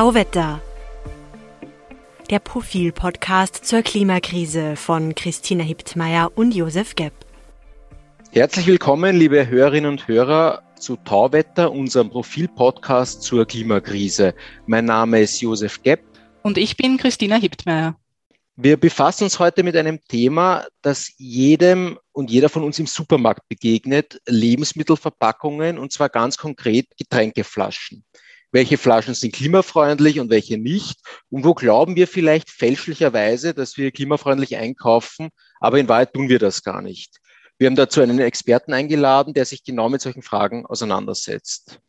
Tauwetter. Der Profil-Podcast zur Klimakrise von Christina Hiptmeier und Josef Gepp. Herzlich willkommen, liebe Hörerinnen und Hörer, zu Tauwetter, unserem Profil-Podcast zur Klimakrise. Mein Name ist Josef Gepp. Und ich bin Christina Hiptmeier. Wir befassen uns heute mit einem Thema, das jedem und jeder von uns im Supermarkt begegnet, Lebensmittelverpackungen und zwar ganz konkret Getränkeflaschen. Welche Flaschen sind klimafreundlich und welche nicht? Und wo glauben wir vielleicht fälschlicherweise, dass wir klimafreundlich einkaufen, aber in Wahrheit tun wir das gar nicht. Wir haben dazu einen Experten eingeladen, der sich genau mit solchen Fragen auseinandersetzt.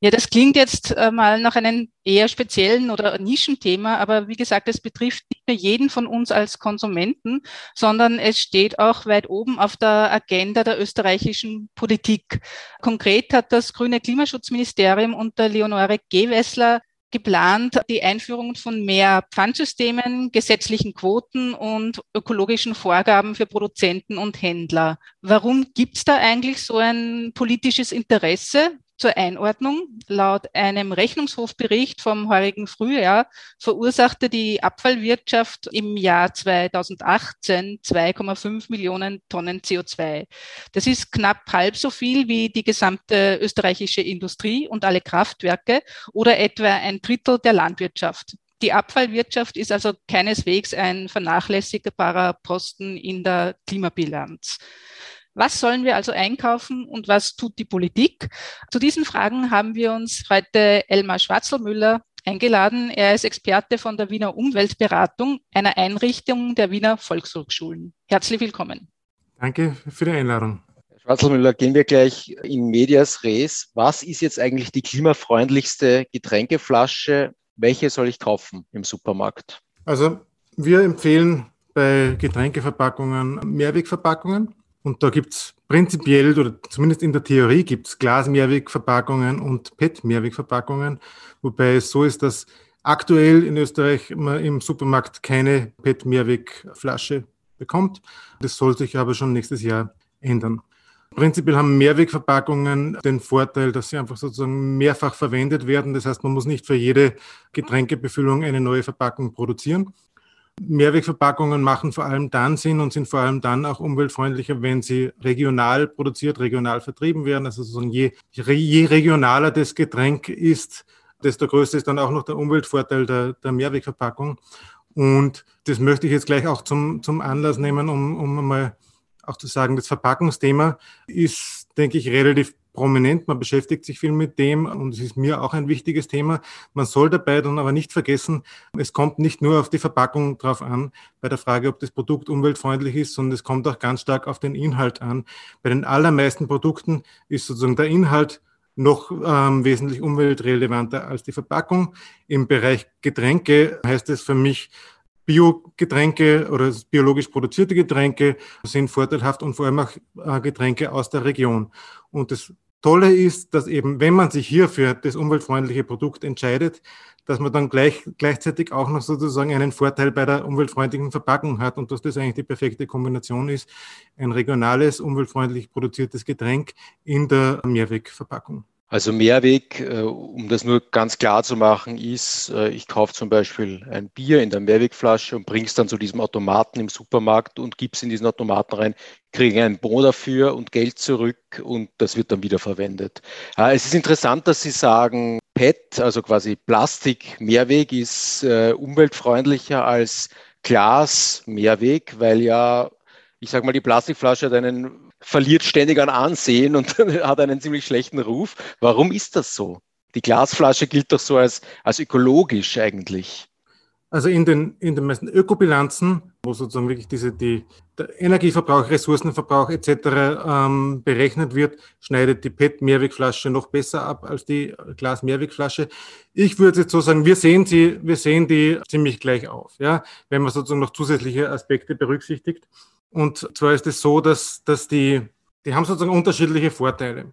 Ja, das klingt jetzt äh, mal nach einem eher speziellen oder Nischenthema, aber wie gesagt, es betrifft nicht nur jeden von uns als Konsumenten, sondern es steht auch weit oben auf der Agenda der österreichischen Politik. Konkret hat das grüne Klimaschutzministerium unter Leonore Gewessler geplant die Einführung von mehr Pfandsystemen, gesetzlichen Quoten und ökologischen Vorgaben für Produzenten und Händler. Warum gibt es da eigentlich so ein politisches Interesse? Zur Einordnung. Laut einem Rechnungshofbericht vom heurigen Frühjahr verursachte die Abfallwirtschaft im Jahr 2018 2,5 Millionen Tonnen CO2. Das ist knapp halb so viel wie die gesamte österreichische Industrie und alle Kraftwerke oder etwa ein Drittel der Landwirtschaft. Die Abfallwirtschaft ist also keineswegs ein vernachlässigbarer Posten in der Klimabilanz. Was sollen wir also einkaufen und was tut die Politik? Zu diesen Fragen haben wir uns heute Elmar Schwarzelmüller eingeladen. Er ist Experte von der Wiener Umweltberatung, einer Einrichtung der Wiener Volkshochschulen. Herzlich willkommen. Danke für die Einladung. Herr Schwarzelmüller, gehen wir gleich in Medias Res. Was ist jetzt eigentlich die klimafreundlichste Getränkeflasche? Welche soll ich kaufen im Supermarkt? Also wir empfehlen bei Getränkeverpackungen Mehrwegverpackungen. Und da gibt es prinzipiell oder zumindest in der Theorie gibt es Glas-Mehrwegverpackungen und PET-Mehrwegverpackungen, wobei es so ist, dass aktuell in Österreich man im Supermarkt keine PET-Mehrwegflasche bekommt. Das soll sich aber schon nächstes Jahr ändern. Prinzipiell haben Mehrwegverpackungen den Vorteil, dass sie einfach sozusagen mehrfach verwendet werden. Das heißt, man muss nicht für jede Getränkebefüllung eine neue Verpackung produzieren. Mehrwegverpackungen machen vor allem dann Sinn und sind vor allem dann auch umweltfreundlicher, wenn sie regional produziert, regional vertrieben werden. Also sozusagen je, je regionaler das Getränk ist, desto größer ist dann auch noch der Umweltvorteil der, der Mehrwegverpackung. Und das möchte ich jetzt gleich auch zum, zum Anlass nehmen, um, um mal auch zu sagen, das Verpackungsthema ist, denke ich, relativ prominent, man beschäftigt sich viel mit dem und es ist mir auch ein wichtiges Thema. Man soll dabei dann aber nicht vergessen, es kommt nicht nur auf die Verpackung drauf an, bei der Frage, ob das Produkt umweltfreundlich ist, sondern es kommt auch ganz stark auf den Inhalt an. Bei den allermeisten Produkten ist sozusagen der Inhalt noch ähm, wesentlich umweltrelevanter als die Verpackung. Im Bereich Getränke heißt es für mich, Biogetränke oder biologisch produzierte Getränke sind vorteilhaft und vor allem auch äh, Getränke aus der Region. Und das Tolle ist, dass eben, wenn man sich hier für das umweltfreundliche Produkt entscheidet, dass man dann gleich, gleichzeitig auch noch sozusagen einen Vorteil bei der umweltfreundlichen Verpackung hat und dass das eigentlich die perfekte Kombination ist, ein regionales, umweltfreundlich produziertes Getränk in der Mehrwegverpackung. Also Mehrweg, äh, um das nur ganz klar zu machen, ist, äh, ich kaufe zum Beispiel ein Bier in der Mehrwegflasche und bringe es dann zu diesem Automaten im Supermarkt und gebe es in diesen Automaten rein, kriege einen Bon dafür und Geld zurück und das wird dann wieder verwendet. Es ist interessant, dass Sie sagen, PET, also quasi Plastik Mehrweg, ist äh, umweltfreundlicher als Glas Mehrweg, weil ja ich sage mal, die Plastikflasche hat einen verliert ständig an Ansehen und hat einen ziemlich schlechten Ruf. Warum ist das so? Die Glasflasche gilt doch so als, als ökologisch eigentlich. Also in den, in den meisten Ökobilanzen, wo sozusagen wirklich diese, die, der Energieverbrauch, Ressourcenverbrauch etc. Ähm, berechnet wird, schneidet die PET-Mehrwegflasche noch besser ab als die Glas-Mehrwegflasche. Ich würde jetzt so sagen, wir sehen sie, wir sehen die ziemlich gleich auf, ja, wenn man sozusagen noch zusätzliche Aspekte berücksichtigt. Und zwar ist es so, dass, dass die, die haben sozusagen unterschiedliche Vorteile.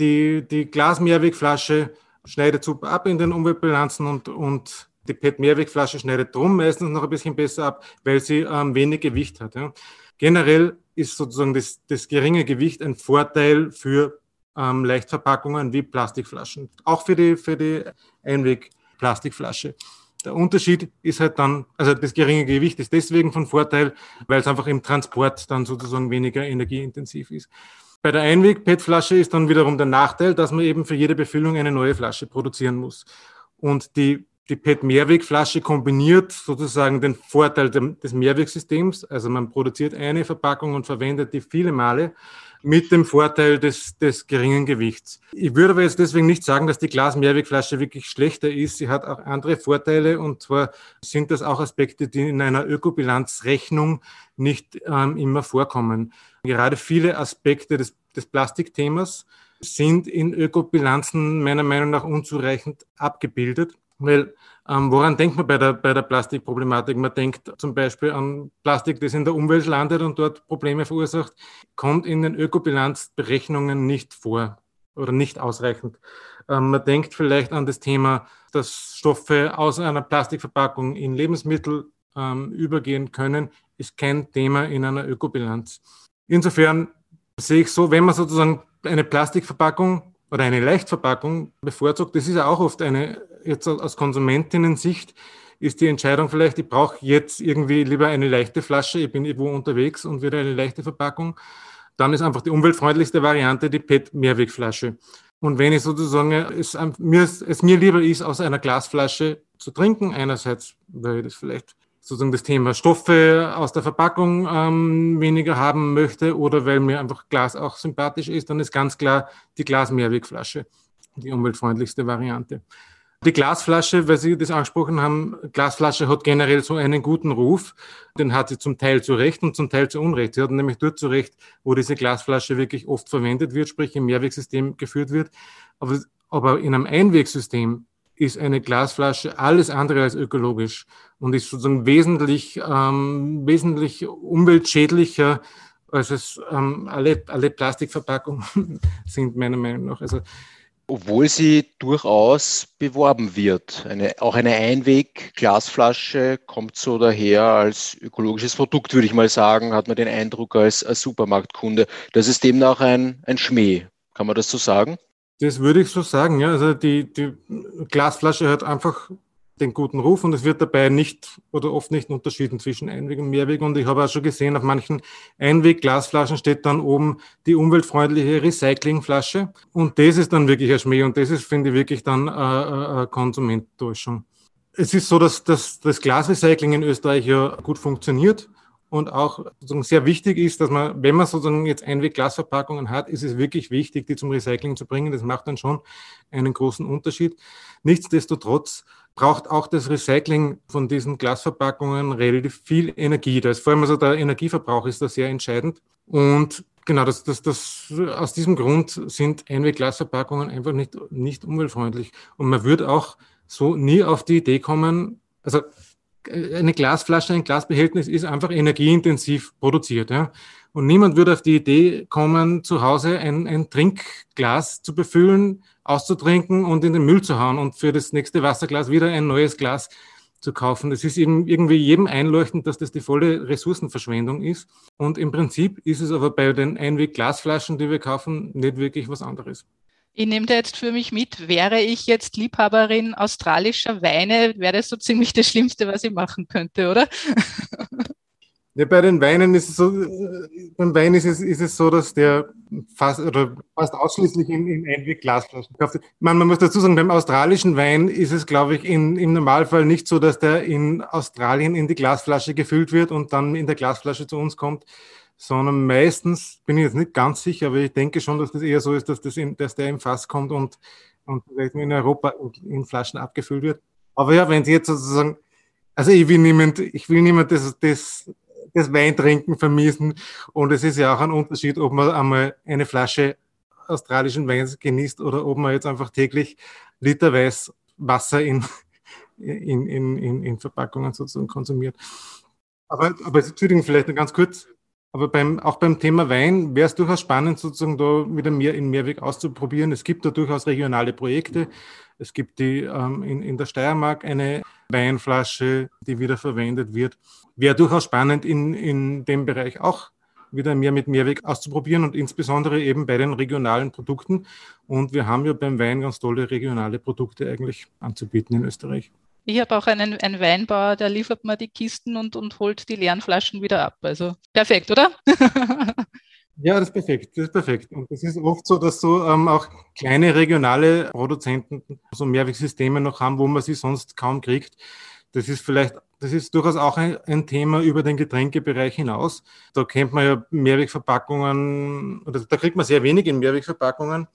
Die, die Glas-Mehrwegflasche schneidet super ab in den Umweltbilanzen und, und die PET-Mehrwegflasche schneidet drum meistens noch ein bisschen besser ab, weil sie ähm, wenig Gewicht hat. Ja. Generell ist sozusagen das, das geringe Gewicht ein Vorteil für ähm, Leichtverpackungen wie Plastikflaschen. Auch für die, für die Einweg Plastikflasche. Der Unterschied ist halt dann, also das geringe Gewicht ist deswegen von Vorteil, weil es einfach im Transport dann sozusagen weniger energieintensiv ist. Bei der Einweg-PET-Flasche ist dann wiederum der Nachteil, dass man eben für jede Befüllung eine neue Flasche produzieren muss. Und die, die PET-Mehrwegflasche kombiniert sozusagen den Vorteil des Mehrwegsystems. Also man produziert eine Verpackung und verwendet die viele Male mit dem Vorteil des, des geringen Gewichts. Ich würde aber jetzt deswegen nicht sagen, dass die Glas-Mehrwegflasche wirklich schlechter ist. Sie hat auch andere Vorteile und zwar sind das auch Aspekte, die in einer Ökobilanzrechnung nicht ähm, immer vorkommen. Gerade viele Aspekte des, des Plastikthemas sind in Ökobilanzen meiner Meinung nach unzureichend abgebildet. Weil ähm, woran denkt man bei der, bei der Plastikproblematik? Man denkt zum Beispiel an Plastik, das in der Umwelt landet und dort Probleme verursacht, kommt in den Ökobilanzberechnungen nicht vor oder nicht ausreichend. Ähm, man denkt vielleicht an das Thema, dass Stoffe aus einer Plastikverpackung in Lebensmittel ähm, übergehen können, ist kein Thema in einer Ökobilanz. Insofern sehe ich so, wenn man sozusagen eine Plastikverpackung oder eine Leichtverpackung bevorzugt, das ist ja auch oft eine jetzt aus Konsumentinnen-Sicht ist die Entscheidung vielleicht, ich brauche jetzt irgendwie lieber eine leichte Flasche, ich bin irgendwo unterwegs und wieder eine leichte Verpackung. Dann ist einfach die umweltfreundlichste Variante die PET-Mehrwegflasche. Und wenn ich sozusagen es mir, es mir lieber ist, aus einer Glasflasche zu trinken, einerseits, weil ich das vielleicht sozusagen das Thema Stoffe aus der Verpackung ähm, weniger haben möchte oder weil mir einfach Glas auch sympathisch ist, dann ist ganz klar die Glas-Mehrwegflasche die umweltfreundlichste Variante. Die Glasflasche, weil Sie das angesprochen haben, Glasflasche hat generell so einen guten Ruf. Den hat sie zum Teil zu Recht und zum Teil zu Unrecht. Sie hat nämlich dort zu Recht, wo diese Glasflasche wirklich oft verwendet wird, sprich im Mehrwegsystem geführt wird. Aber, aber in einem Einwegsystem ist eine Glasflasche alles andere als ökologisch und ist sozusagen wesentlich, ähm, wesentlich umweltschädlicher, als es ähm, alle, alle Plastikverpackungen sind, meiner Meinung nach. Also obwohl sie durchaus beworben wird. Eine, auch eine Einweg-Glasflasche kommt so daher als ökologisches Produkt, würde ich mal sagen, hat man den Eindruck als, als Supermarktkunde. Das ist demnach ein, ein Schmäh. Kann man das so sagen? Das würde ich so sagen, ja. Also die, die Glasflasche hat einfach den guten Ruf und es wird dabei nicht oder oft nicht unterschieden zwischen Einweg und Mehrweg. Und ich habe auch schon gesehen, auf manchen Einweg-Glasflaschen steht dann oben die umweltfreundliche Recyclingflasche. Und das ist dann wirklich ein Schmäh und das ist, finde ich, wirklich dann eine Konsumententäuschung. Es ist so, dass, dass das Glasrecycling in Österreich ja gut funktioniert und auch sozusagen sehr wichtig ist, dass man, wenn man sozusagen jetzt Einweg-Glasverpackungen hat, ist es wirklich wichtig, die zum Recycling zu bringen. Das macht dann schon einen großen Unterschied. Nichtsdestotrotz braucht auch das Recycling von diesen Glasverpackungen relativ viel Energie. Da ist vor allem also der Energieverbrauch ist da sehr entscheidend. Und genau, das, das, das, aus diesem Grund sind Einweg-Glasverpackungen einfach nicht, nicht umweltfreundlich. Und man würde auch so nie auf die Idee kommen, also eine Glasflasche, ein Glasbehältnis ist einfach energieintensiv produziert. Ja? Und niemand würde auf die Idee kommen, zu Hause ein, ein Trinkglas zu befüllen, auszutrinken und in den Müll zu hauen und für das nächste Wasserglas wieder ein neues Glas zu kaufen. Es ist eben irgendwie jedem einleuchtend, dass das die volle Ressourcenverschwendung ist. Und im Prinzip ist es aber bei den Einweg-Glasflaschen, die wir kaufen, nicht wirklich was anderes. Ich nehme da jetzt für mich mit, wäre ich jetzt Liebhaberin australischer Weine, wäre das so ziemlich das Schlimmste, was ich machen könnte, oder? Ja, bei den Weinen ist es so, beim Wein ist es, ist es so, dass der fast oder fast ausschließlich in, in Einweg-Glasflaschen kauft. Man, man muss dazu sagen, beim australischen Wein ist es, glaube ich, in, im Normalfall nicht so, dass der in Australien in die Glasflasche gefüllt wird und dann in der Glasflasche zu uns kommt, sondern meistens, bin ich jetzt nicht ganz sicher, aber ich denke schon, dass das eher so ist, dass, das in, dass der im Fass kommt und, und vielleicht in Europa in, Flaschen abgefüllt wird. Aber ja, wenn Sie jetzt sozusagen, also ich will niemand, ich will niemand das, das, das Weintrinken vermissen und es ist ja auch ein Unterschied, ob man einmal eine Flasche australischen Weins genießt oder ob man jetzt einfach täglich literweise Wasser in, in, in, in, in Verpackungen sozusagen konsumiert. Aber, aber Entschuldigung, vielleicht noch ganz kurz. Aber beim, auch beim Thema Wein wäre es durchaus spannend, sozusagen da wieder mehr in Mehrweg auszuprobieren. Es gibt da durchaus regionale Projekte. Es gibt die ähm, in, in der Steiermark eine Weinflasche, die wieder verwendet wird. Wäre durchaus spannend, in, in dem Bereich auch wieder mehr mit Mehrweg auszuprobieren und insbesondere eben bei den regionalen Produkten. Und wir haben ja beim Wein ganz tolle regionale Produkte eigentlich anzubieten in Österreich. Ich habe auch einen, einen Weinbauer, der liefert mir die Kisten und, und holt die leeren Flaschen wieder ab. Also perfekt, oder? Ja, das ist perfekt. Das ist perfekt. Und das ist oft so, dass so ähm, auch kleine regionale Produzenten so Mehrwegsysteme noch haben, wo man sie sonst kaum kriegt. Das ist vielleicht, das ist durchaus auch ein, ein, Thema über den Getränkebereich hinaus. Da kennt man ja Mehrwegverpackungen, oder da kriegt man sehr wenig in Mehrwegverpackungen.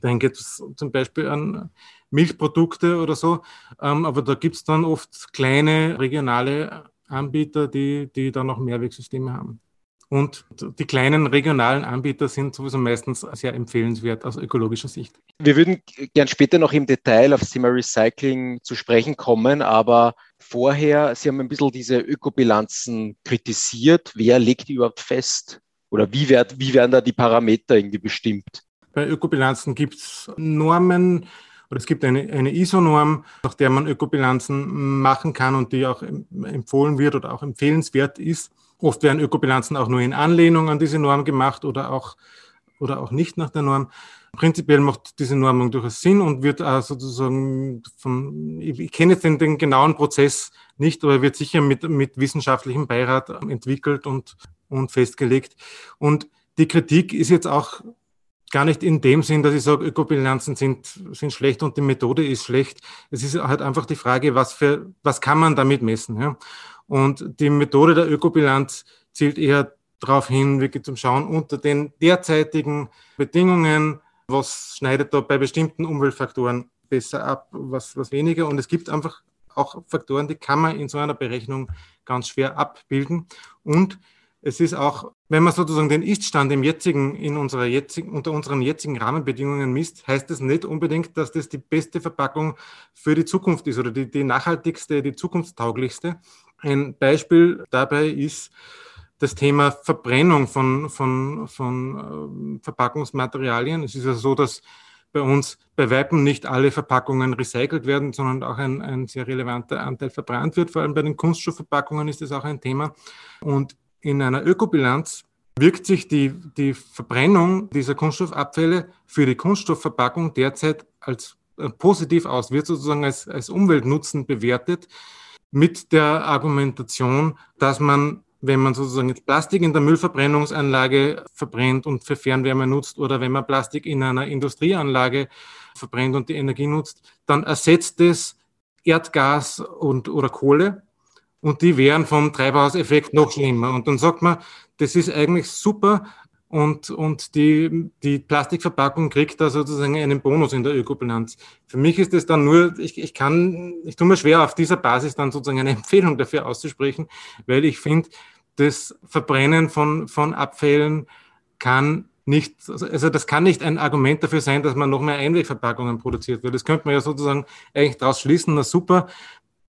Dann geht es zum Beispiel an Milchprodukte oder so. Ähm, aber da gibt es dann oft kleine regionale Anbieter, die, die dann noch Mehrwegsysteme haben. Und die kleinen regionalen Anbieter sind sowieso meistens sehr empfehlenswert aus ökologischer Sicht. Wir würden gern später noch im Detail auf Thema Recycling zu sprechen kommen, aber vorher, Sie haben ein bisschen diese Ökobilanzen kritisiert. Wer legt die überhaupt fest? Oder wie, werd, wie werden da die Parameter irgendwie bestimmt? Bei Ökobilanzen gibt es Normen, oder es gibt eine, eine ISO-Norm, nach der man Ökobilanzen machen kann und die auch empfohlen wird oder auch empfehlenswert ist. Oft werden Ökobilanzen auch nur in Anlehnung an diese Norm gemacht oder auch, oder auch nicht nach der Norm. Prinzipiell macht diese Normung durchaus Sinn und wird sozusagen ich, ich kenne jetzt den, den, genauen Prozess nicht, aber wird sicher mit, mit wissenschaftlichem Beirat entwickelt und, und festgelegt. Und die Kritik ist jetzt auch gar nicht in dem Sinn, dass ich sage, Ökobilanzen sind, sind schlecht und die Methode ist schlecht. Es ist halt einfach die Frage, was für, was kann man damit messen? Ja? Und die Methode der Ökobilanz zielt eher darauf hin, wirklich zum Schauen unter den derzeitigen Bedingungen, was schneidet da bei bestimmten Umweltfaktoren besser ab, was, was weniger. Und es gibt einfach auch Faktoren, die kann man in so einer Berechnung ganz schwer abbilden. Und es ist auch, wenn man sozusagen den Iststand im jetzigen, in unserer jetzigen, unter unseren jetzigen Rahmenbedingungen misst, heißt das nicht unbedingt, dass das die beste Verpackung für die Zukunft ist oder die, die nachhaltigste, die zukunftstauglichste. Ein Beispiel dabei ist das Thema Verbrennung von, von, von äh, Verpackungsmaterialien. Es ist ja so, dass bei uns bei Weitem nicht alle Verpackungen recycelt werden, sondern auch ein, ein sehr relevanter Anteil verbrannt wird. Vor allem bei den Kunststoffverpackungen ist das auch ein Thema. Und in einer Ökobilanz wirkt sich die, die Verbrennung dieser Kunststoffabfälle für die Kunststoffverpackung derzeit als äh, positiv aus, wird sozusagen als, als Umweltnutzen bewertet mit der Argumentation, dass man, wenn man sozusagen jetzt Plastik in der Müllverbrennungsanlage verbrennt und für Fernwärme nutzt oder wenn man Plastik in einer Industrieanlage verbrennt und die Energie nutzt, dann ersetzt es Erdgas und, oder Kohle und die wären vom Treibhauseffekt noch schlimmer. Und dann sagt man, das ist eigentlich super, und, und die, die Plastikverpackung kriegt da sozusagen einen Bonus in der Ökobilanz. Für mich ist es dann nur, ich, ich kann, ich tue mir schwer, auf dieser Basis dann sozusagen eine Empfehlung dafür auszusprechen, weil ich finde, das Verbrennen von, von Abfällen kann nicht, also das kann nicht ein Argument dafür sein, dass man noch mehr Einwegverpackungen produziert, weil das könnte man ja sozusagen eigentlich daraus schließen, na super,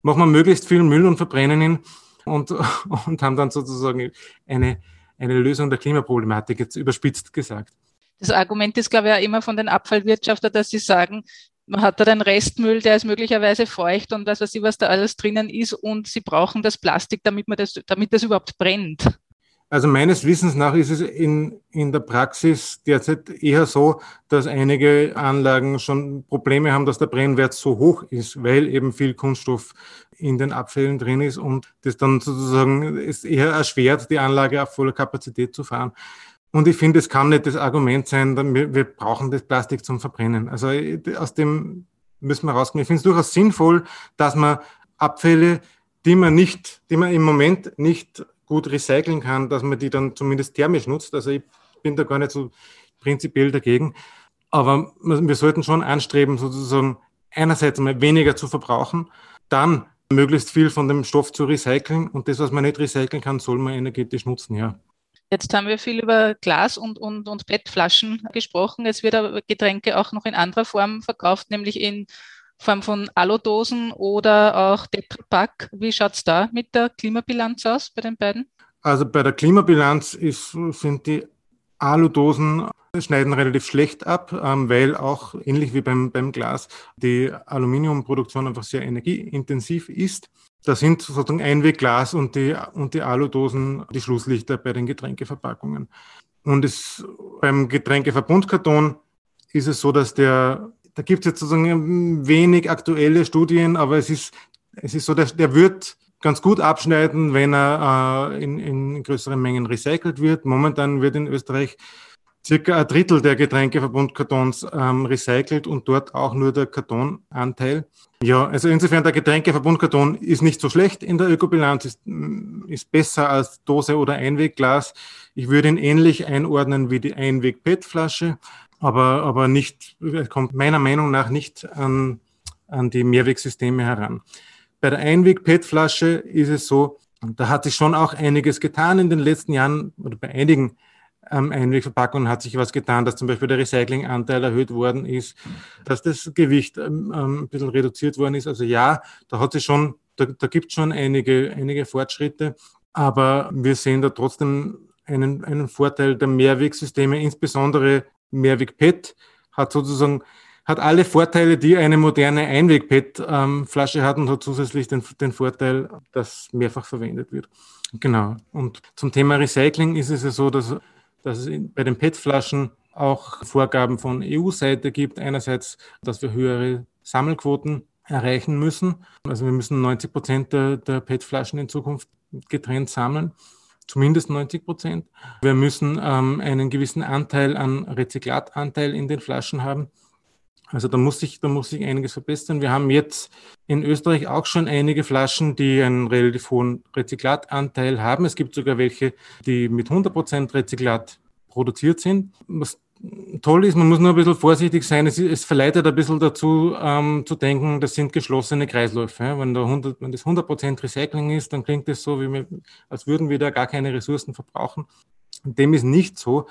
machen wir möglichst viel Müll und verbrennen ihn und, und haben dann sozusagen eine, eine Lösung der Klimaproblematik, jetzt überspitzt gesagt. Das Argument ist, glaube ich, auch immer von den Abfallwirtschaftern, dass sie sagen, man hat da den Restmüll, der ist möglicherweise feucht und was weiß ich, was da alles drinnen ist und sie brauchen das Plastik, damit man das, damit das überhaupt brennt. Also meines Wissens nach ist es in, in der Praxis derzeit eher so, dass einige Anlagen schon Probleme haben, dass der Brennwert so hoch ist, weil eben viel Kunststoff in den Abfällen drin ist und das dann sozusagen ist eher erschwert, die Anlage auf voller Kapazität zu fahren. Und ich finde, es kann nicht das Argument sein, wir, brauchen das Plastik zum Verbrennen. Also aus dem müssen wir rausgehen. Ich finde es durchaus sinnvoll, dass man Abfälle, die man nicht, die man im Moment nicht gut recyceln kann, dass man die dann zumindest thermisch nutzt. Also ich bin da gar nicht so prinzipiell dagegen. Aber wir sollten schon anstreben, sozusagen einerseits mal weniger zu verbrauchen, dann möglichst viel von dem Stoff zu recyceln und das, was man nicht recyceln kann, soll man energetisch nutzen, ja. Jetzt haben wir viel über Glas und, und, und PET-Flaschen gesprochen. Es wird aber Getränke auch noch in anderer Form verkauft, nämlich in Form von Aludosen oder auch Tetrapack. Wie schaut es da mit der Klimabilanz aus bei den beiden? Also bei der Klimabilanz ist, sind die Aludosen schneiden relativ schlecht ab, ähm, weil auch ähnlich wie beim, beim Glas die Aluminiumproduktion einfach sehr energieintensiv ist. Da sind sozusagen Einwegglas und die, und die Aludosen die Schlusslichter bei den Getränkeverpackungen. Und es, beim Getränkeverbundkarton ist es so, dass der, da gibt es jetzt sozusagen wenig aktuelle Studien, aber es ist, es ist so, der, der wird ganz gut abschneiden, wenn er äh, in, in größeren Mengen recycelt wird. Momentan wird in Österreich circa ein Drittel der Getränkeverbundkartons ähm, recycelt und dort auch nur der Kartonanteil. Ja, also insofern der Getränkeverbundkarton ist nicht so schlecht in der Ökobilanz, ist, ist besser als Dose oder Einwegglas. Ich würde ihn ähnlich einordnen wie die Einweg-PET-Flasche, aber, aber nicht, kommt meiner Meinung nach nicht an, an die Mehrwegsysteme heran. Bei der Einweg-PET-Flasche ist es so, da hat sich schon auch einiges getan in den letzten Jahren oder bei einigen ähm, Einwegverpackungen hat sich was getan, dass zum Beispiel der Recyclinganteil erhöht worden ist, dass das Gewicht ähm, ähm, ein bisschen reduziert worden ist. Also ja, da hat sich schon, da, da gibt es schon einige, einige Fortschritte, aber wir sehen da trotzdem einen, einen Vorteil der Mehrwegsysteme, insbesondere Mehrweg-PET hat sozusagen hat alle Vorteile, die eine moderne Einweg-PET-Flasche ähm, hat und hat zusätzlich den, den Vorteil, dass mehrfach verwendet wird. Genau. Und zum Thema Recycling ist es ja so, dass dass es bei den PET-Flaschen auch Vorgaben von EU-Seite gibt. Einerseits, dass wir höhere Sammelquoten erreichen müssen. Also wir müssen 90 Prozent der, der PET-Flaschen in Zukunft getrennt sammeln. Zumindest 90 Prozent. Wir müssen ähm, einen gewissen Anteil an Rezyklatanteil in den Flaschen haben. Also da muss sich, da muss sich einiges verbessern. Wir haben jetzt in Österreich auch schon einige Flaschen, die einen relativ hohen Rezyklatanteil haben. Es gibt sogar welche, die mit 100 Prozent Rezyklat produziert sind. Was toll ist, man muss nur ein bisschen vorsichtig sein. Es, es verleitet ein bisschen dazu, ähm, zu denken, das sind geschlossene Kreisläufe. Ja? Wenn, da 100, wenn das 100 Prozent Recycling ist, dann klingt das so, wir, als würden wir da gar keine Ressourcen verbrauchen. Dem ist nicht so.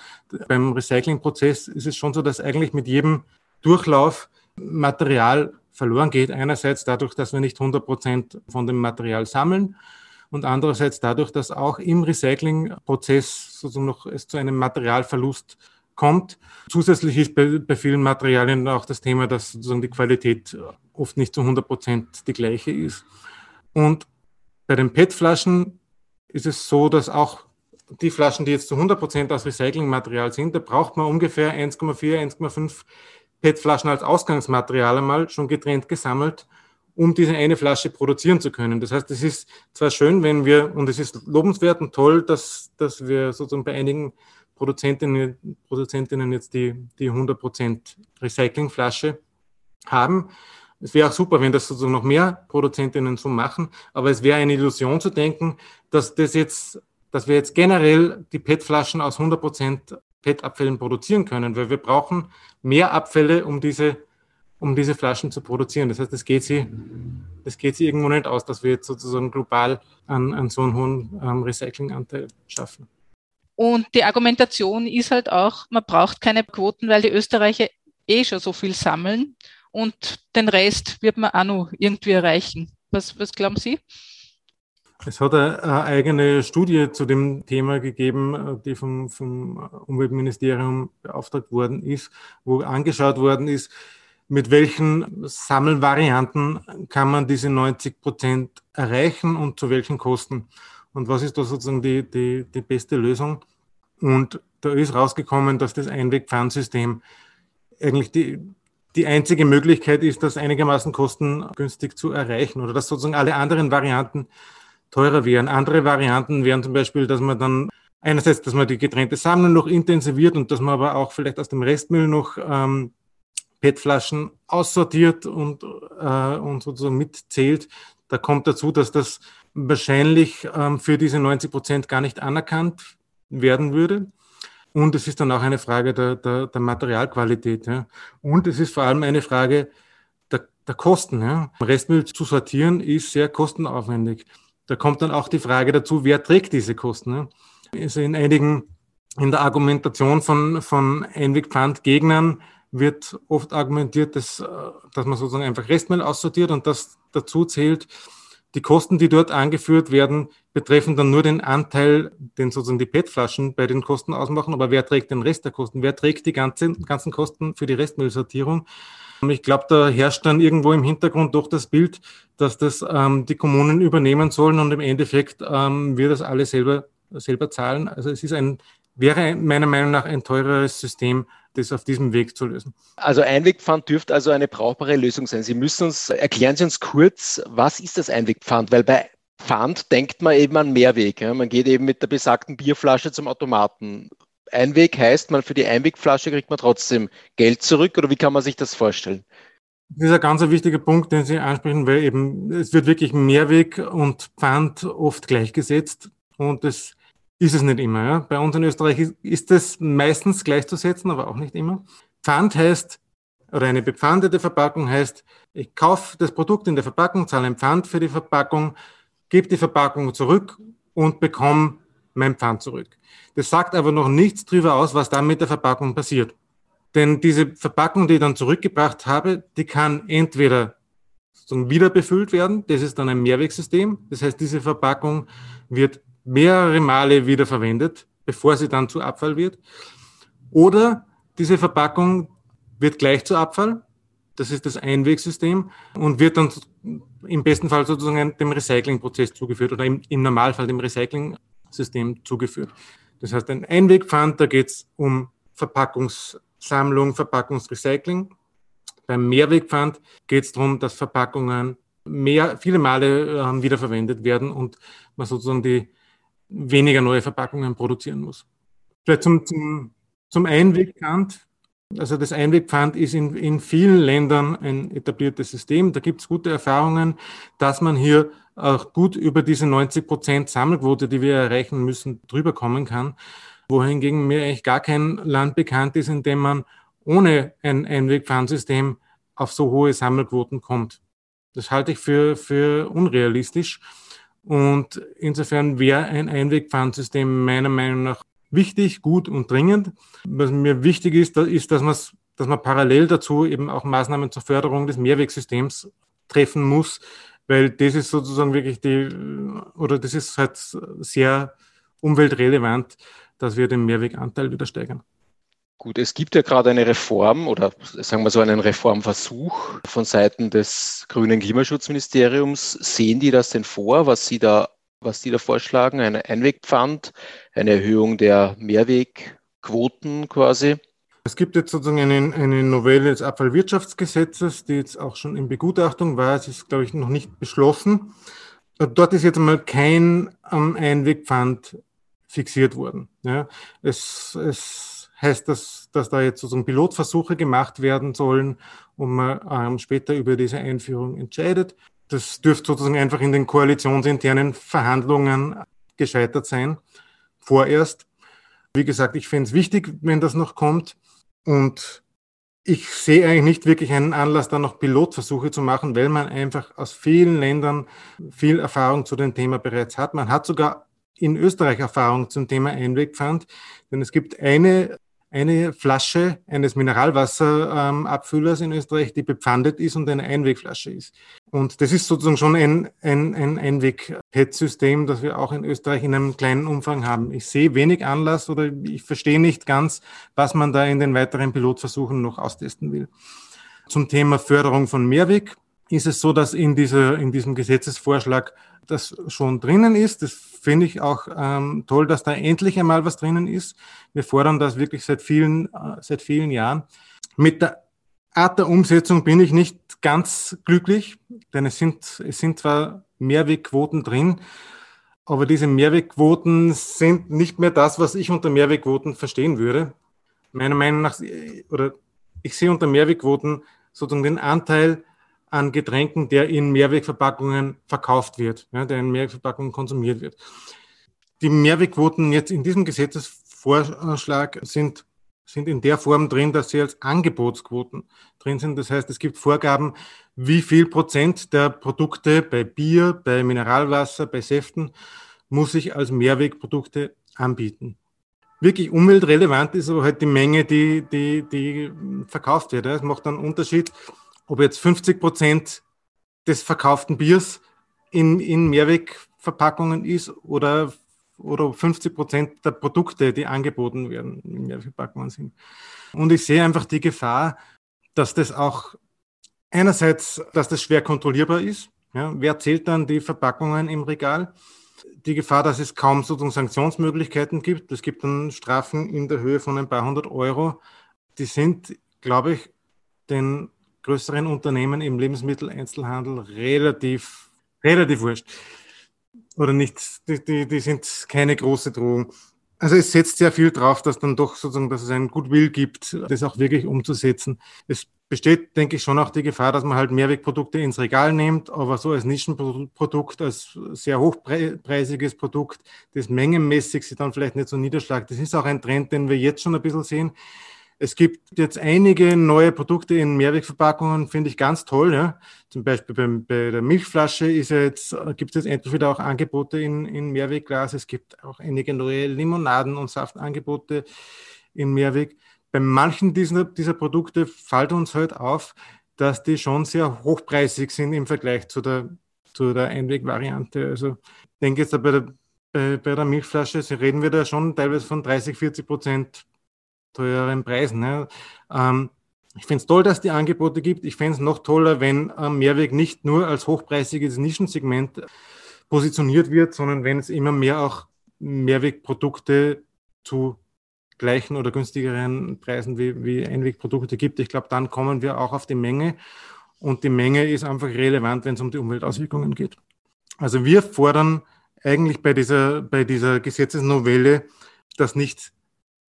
Beim Recyclingprozess ist es schon so, dass eigentlich mit jedem Durchlauf Material verloren geht. Einerseits dadurch, dass wir nicht 100 Prozent von dem Material sammeln und andererseits dadurch, dass auch im Recyclingprozess sozusagen noch es zu einem Materialverlust kommt. Zusätzlich ist bei, bei vielen Materialien auch das Thema, dass sozusagen die Qualität oft nicht zu 100 Prozent die gleiche ist. Und bei den PET-Flaschen ist es so, dass auch die Flaschen, die jetzt zu 100 Prozent aus Recyclingmaterial sind, da braucht man ungefähr 1,4, 1,5 PET-Flaschen als Ausgangsmaterial einmal schon getrennt gesammelt, um diese eine Flasche produzieren zu können. Das heißt, es ist zwar schön, wenn wir, und es ist lobenswert und toll, dass, dass wir sozusagen bei einigen Produzentinnen, Produzentinnen jetzt die, die 100% Recyclingflasche haben. Es wäre auch super, wenn das sozusagen noch mehr Produzentinnen so machen, aber es wäre eine Illusion zu denken, dass das jetzt, dass wir jetzt generell die PET-Flaschen aus 100% PET-Abfällen produzieren können, weil wir brauchen mehr Abfälle, um diese, um diese Flaschen zu produzieren. Das heißt, es geht sie, das geht sie irgendwo nicht aus, dass wir jetzt sozusagen global an, an so einen hohen ähm, Recyclinganteil schaffen. Und die Argumentation ist halt auch, man braucht keine Quoten, weil die Österreicher eh schon so viel sammeln und den Rest wird man auch noch irgendwie erreichen. Was, was glauben Sie? Es hat eine, eigene Studie zu dem Thema gegeben, die vom, vom Umweltministerium beauftragt worden ist, wo angeschaut worden ist, mit welchen Sammelvarianten kann man diese 90 Prozent erreichen und zu welchen Kosten. Und was ist da sozusagen die, die, die beste Lösung? Und da ist rausgekommen, dass das Einwegpfandsystem eigentlich die, die einzige Möglichkeit ist, das einigermaßen kostengünstig zu erreichen oder dass sozusagen alle anderen Varianten teurer wären. Andere Varianten wären zum Beispiel, dass man dann einerseits, dass man die getrennte Sammlung noch intensiviert und dass man aber auch vielleicht aus dem Restmüll noch ähm, PET-Flaschen aussortiert und, äh, und sozusagen mitzählt. Da kommt dazu, dass das wahrscheinlich ähm, für diese 90 Prozent gar nicht anerkannt werden würde. Und es ist dann auch eine Frage der, der, der Materialqualität. Ja. Und es ist vor allem eine Frage der, der Kosten. Ja. Restmüll zu sortieren ist sehr kostenaufwendig. Da kommt dann auch die Frage dazu, wer trägt diese Kosten. Ne? Also in einigen, in der Argumentation von, von Einwegpfandgegnern wird oft argumentiert, dass, äh, dass man sozusagen einfach Restmüll aussortiert und das dazu zählt. Die Kosten, die dort angeführt werden, betreffen dann nur den Anteil, den sozusagen die PET-Flaschen bei den Kosten ausmachen. Aber wer trägt den Rest der Kosten? Wer trägt die ganzen, ganzen Kosten für die Restmüllsortierung? Ich glaube, da herrscht dann irgendwo im Hintergrund doch das Bild, dass das ähm, die Kommunen übernehmen sollen und im Endeffekt ähm, wir das alle selber, selber zahlen. Also es ist ein, wäre meiner Meinung nach ein teureres System, das auf diesem Weg zu lösen. Also Einwegpfand dürfte also eine brauchbare Lösung sein. Sie müssen uns, erklären Sie uns kurz, was ist das Einwegpfand? Weil bei Pfand denkt man eben an Mehrweg. Ja? Man geht eben mit der besagten Bierflasche zum Automaten. Einweg heißt, man für die Einwegflasche kriegt man trotzdem Geld zurück oder wie kann man sich das vorstellen? Das ist ein ganz wichtiger Punkt, den Sie ansprechen, weil eben es wird wirklich Mehrweg und Pfand oft gleichgesetzt und das ist es nicht immer. Ja. Bei uns in Österreich ist es meistens gleichzusetzen, aber auch nicht immer. Pfand heißt, oder eine bepfandete Verpackung heißt, ich kaufe das Produkt in der Verpackung, zahle ein Pfand für die Verpackung, gebe die Verpackung zurück und bekomme mein Pfand zurück. Das sagt aber noch nichts darüber aus, was dann mit der Verpackung passiert. Denn diese Verpackung, die ich dann zurückgebracht habe, die kann entweder wieder befüllt werden, das ist dann ein Mehrwegsystem. Das heißt, diese Verpackung wird mehrere Male wieder verwendet, bevor sie dann zu Abfall wird. Oder diese Verpackung wird gleich zu Abfall. Das ist das Einwegsystem und wird dann im besten Fall sozusagen dem Recyclingprozess zugeführt oder im, im Normalfall dem Recycling-System zugeführt. Das heißt, ein Einwegpfand, da geht es um Verpackungssammlung, Verpackungsrecycling. Beim Mehrwegpfand geht es darum, dass Verpackungen mehr, viele Male äh, wiederverwendet werden und man sozusagen die weniger neue Verpackungen produzieren muss. Vielleicht zum, zum, zum Einwegpfand. Also das Einwegpfand ist in, in vielen Ländern ein etabliertes System. Da gibt es gute Erfahrungen, dass man hier auch gut über diese 90 Prozent Sammelquote, die wir erreichen müssen, drüber kommen kann. Wohingegen mir eigentlich gar kein Land bekannt ist, in dem man ohne ein Einwegpfandsystem auf so hohe Sammelquoten kommt. Das halte ich für, für unrealistisch. Und insofern wäre ein Einwegpfandsystem meiner Meinung nach wichtig, gut und dringend. Was mir wichtig ist, ist, dass man dass man parallel dazu eben auch Maßnahmen zur Förderung des Mehrwegsystems treffen muss, weil das ist sozusagen wirklich die, oder das ist halt sehr umweltrelevant, dass wir den Mehrweganteil wieder steigern. Gut, es gibt ja gerade eine Reform oder sagen wir so einen Reformversuch von Seiten des grünen Klimaschutzministeriums. Sehen die das denn vor, was Sie da, was die da vorschlagen? Ein Einwegpfand, eine Erhöhung der Mehrwegquoten quasi? Es gibt jetzt sozusagen eine, eine Novelle des Abfallwirtschaftsgesetzes, die jetzt auch schon in Begutachtung war. Es ist, glaube ich, noch nicht beschlossen. Dort ist jetzt einmal kein Einwegpfand fixiert worden. Ja, es, es heißt das, dass da jetzt sozusagen Pilotversuche gemacht werden sollen und man ähm, später über diese Einführung entscheidet. Das dürfte sozusagen einfach in den koalitionsinternen Verhandlungen gescheitert sein, vorerst. Wie gesagt, ich fände es wichtig, wenn das noch kommt. Und ich sehe eigentlich nicht wirklich einen Anlass, da noch Pilotversuche zu machen, weil man einfach aus vielen Ländern viel Erfahrung zu dem Thema bereits hat. Man hat sogar in Österreich Erfahrung zum Thema Einwegpfand, denn es gibt eine eine Flasche eines Mineralwasserabfüllers in Österreich, die bepfandet ist und eine Einwegflasche ist. Und das ist sozusagen schon ein, ein, ein Einweg-PET-System, das wir auch in Österreich in einem kleinen Umfang haben. Ich sehe wenig Anlass oder ich verstehe nicht ganz, was man da in den weiteren Pilotversuchen noch austesten will. Zum Thema Förderung von Mehrweg ist es so, dass in, dieser, in diesem Gesetzesvorschlag das schon drinnen ist. Das finde ich auch ähm, toll, dass da endlich einmal was drinnen ist. Wir fordern das wirklich seit vielen, äh, seit vielen Jahren. Mit der Art der Umsetzung bin ich nicht ganz glücklich, denn es sind, es sind zwar Mehrwegquoten drin, aber diese Mehrwegquoten sind nicht mehr das, was ich unter Mehrwegquoten verstehen würde. Meiner Meinung nach, oder ich sehe unter Mehrwegquoten sozusagen den Anteil an Getränken, der in Mehrwegverpackungen verkauft wird, ja, der in Mehrwegverpackungen konsumiert wird. Die Mehrwegquoten jetzt in diesem Gesetzesvorschlag sind, sind in der Form drin, dass sie als Angebotsquoten drin sind. Das heißt, es gibt Vorgaben, wie viel Prozent der Produkte bei Bier, bei Mineralwasser, bei Säften muss ich als Mehrwegprodukte anbieten. Wirklich umweltrelevant ist aber halt die Menge, die, die, die verkauft wird. Es macht einen Unterschied, ob jetzt 50 Prozent des verkauften Biers in, in Mehrwegverpackungen ist oder, oder 50 Prozent der Produkte, die angeboten werden, in Mehrwegverpackungen sind. Und ich sehe einfach die Gefahr, dass das auch einerseits, dass das schwer kontrollierbar ist. Ja, wer zählt dann die Verpackungen im Regal? Die Gefahr, dass es kaum sozusagen Sanktionsmöglichkeiten gibt. Es gibt dann Strafen in der Höhe von ein paar hundert Euro. Die sind, glaube ich, den größeren Unternehmen im Lebensmitteleinzelhandel relativ, relativ wurscht. Oder nicht, die, die, die sind keine große Drohung. Also es setzt sehr viel drauf, dass dann doch sozusagen, dass es einen Goodwill gibt, das auch wirklich umzusetzen. Es besteht, denke ich, schon auch die Gefahr, dass man halt Mehrwegprodukte ins Regal nimmt, aber so als Nischenprodukt, als sehr hochpreisiges Produkt, das mengenmäßig sich dann vielleicht nicht so niederschlägt. Das ist auch ein Trend, den wir jetzt schon ein bisschen sehen. Es gibt jetzt einige neue Produkte in Mehrwegverpackungen, finde ich ganz toll. Ja. Zum Beispiel beim, bei der Milchflasche ist jetzt, gibt es jetzt endlich wieder auch Angebote in, in Mehrwegglas. Es gibt auch einige neue Limonaden- und Saftangebote in Mehrweg. Bei manchen dieser, dieser Produkte fällt uns halt auf, dass die schon sehr hochpreisig sind im Vergleich zu der, zu der Einwegvariante. Also ich denke jetzt bei der, bei, bei der Milchflasche, reden wir da schon teilweise von 30, 40 Prozent teureren Preisen. Ne? Ähm, ich finde es toll, dass es die Angebote gibt. Ich fände es noch toller, wenn ähm, Mehrweg nicht nur als hochpreisiges Nischensegment positioniert wird, sondern wenn es immer mehr auch Mehrwegprodukte zu gleichen oder günstigeren Preisen wie, wie Einwegprodukte gibt. Ich glaube, dann kommen wir auch auf die Menge. Und die Menge ist einfach relevant, wenn es um die Umweltauswirkungen geht. Also wir fordern eigentlich bei dieser, bei dieser Gesetzesnovelle, dass nicht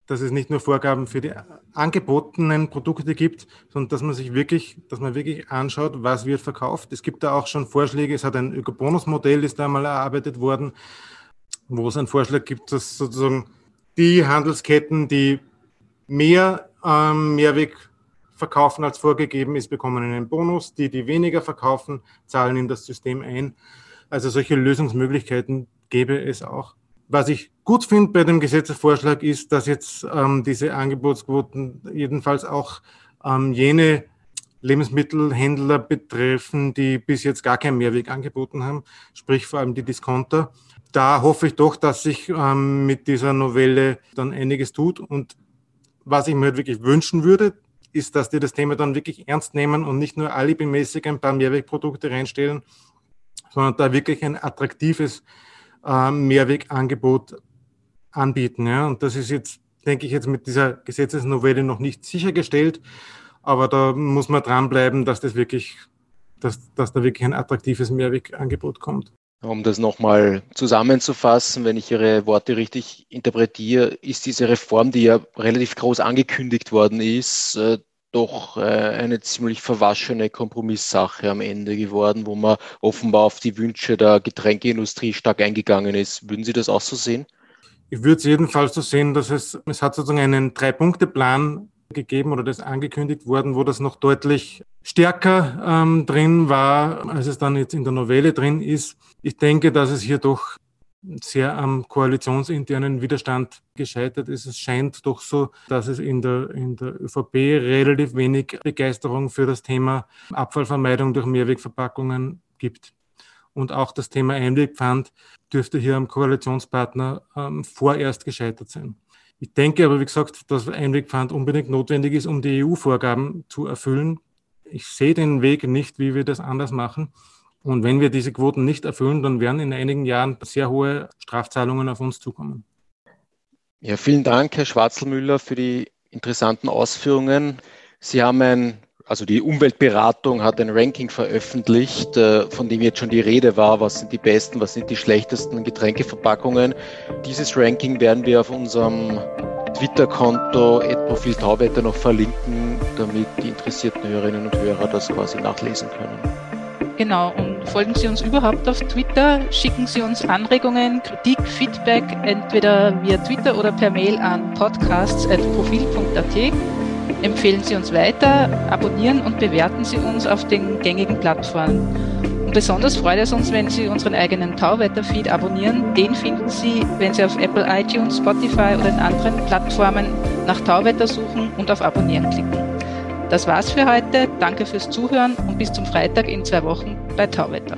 dass es nicht nur Vorgaben für die angebotenen Produkte gibt, sondern dass man sich wirklich, dass man wirklich anschaut, was wird verkauft. Es gibt da auch schon Vorschläge. Es hat ein Ökobonus-Modell, ist da mal erarbeitet worden, wo es einen Vorschlag gibt, dass sozusagen die Handelsketten, die mehr ähm, Mehrweg verkaufen als vorgegeben ist, bekommen einen Bonus. Die, die weniger verkaufen, zahlen in das System ein. Also solche Lösungsmöglichkeiten gäbe es auch. Was ich gut finde bei dem Gesetzesvorschlag ist, dass jetzt ähm, diese Angebotsquoten jedenfalls auch ähm, jene Lebensmittelhändler betreffen, die bis jetzt gar keinen Mehrweg angeboten haben, sprich vor allem die Discounter. Da hoffe ich doch, dass sich ähm, mit dieser Novelle dann einiges tut. Und was ich mir halt wirklich wünschen würde, ist, dass die das Thema dann wirklich ernst nehmen und nicht nur alibimäßig ein paar Mehrwegprodukte reinstellen, sondern da wirklich ein attraktives äh, Mehrwegangebot anbieten. Ja. Und das ist jetzt, denke ich, jetzt mit dieser Gesetzesnovelle noch nicht sichergestellt. Aber da muss man dranbleiben, dass das wirklich, dass, dass da wirklich ein attraktives Mehrwegangebot kommt. Um das nochmal zusammenzufassen, wenn ich Ihre Worte richtig interpretiere, ist diese Reform, die ja relativ groß angekündigt worden ist, äh, doch äh, eine ziemlich verwaschene Kompromisssache am Ende geworden, wo man offenbar auf die Wünsche der Getränkeindustrie stark eingegangen ist. Würden Sie das auch so sehen? Ich würde es jedenfalls so sehen, dass es, es hat sozusagen einen Drei-Punkte-Plan gegeben oder das angekündigt worden, wo das noch deutlich stärker ähm, drin war, als es dann jetzt in der Novelle drin ist. Ich denke, dass es hier doch sehr am koalitionsinternen Widerstand gescheitert ist. Es scheint doch so, dass es in der, in der ÖVP relativ wenig Begeisterung für das Thema Abfallvermeidung durch Mehrwegverpackungen gibt. Und auch das Thema Einwegpfand dürfte hier am Koalitionspartner ähm, vorerst gescheitert sein. Ich denke aber, wie gesagt, dass Einwegpfand unbedingt notwendig ist, um die EU-Vorgaben zu erfüllen. Ich sehe den Weg nicht, wie wir das anders machen. Und wenn wir diese Quoten nicht erfüllen, dann werden in einigen Jahren sehr hohe Strafzahlungen auf uns zukommen. Ja, vielen Dank, Herr Schwarzelmüller, für die interessanten Ausführungen. Sie haben ein, also die Umweltberatung hat ein Ranking veröffentlicht, äh, von dem jetzt schon die Rede war, was sind die besten, was sind die schlechtesten Getränkeverpackungen. Dieses Ranking werden wir auf unserem Twitter-Konto Profil Tauwetter noch verlinken, damit die interessierten Hörerinnen und Hörer das quasi nachlesen können. Genau, und folgen Sie uns überhaupt auf Twitter, schicken Sie uns Anregungen, Kritik, Feedback, entweder via Twitter oder per Mail an podcasts.profil.at. Empfehlen Sie uns weiter, abonnieren und bewerten Sie uns auf den gängigen Plattformen. Und besonders freut es uns, wenn Sie unseren eigenen Tauwetter-Feed abonnieren. Den finden Sie, wenn Sie auf Apple iTunes, Spotify oder in anderen Plattformen nach Tauwetter suchen und auf Abonnieren klicken. Das war's für heute. Danke fürs Zuhören und bis zum Freitag in zwei Wochen bei Tauwetter.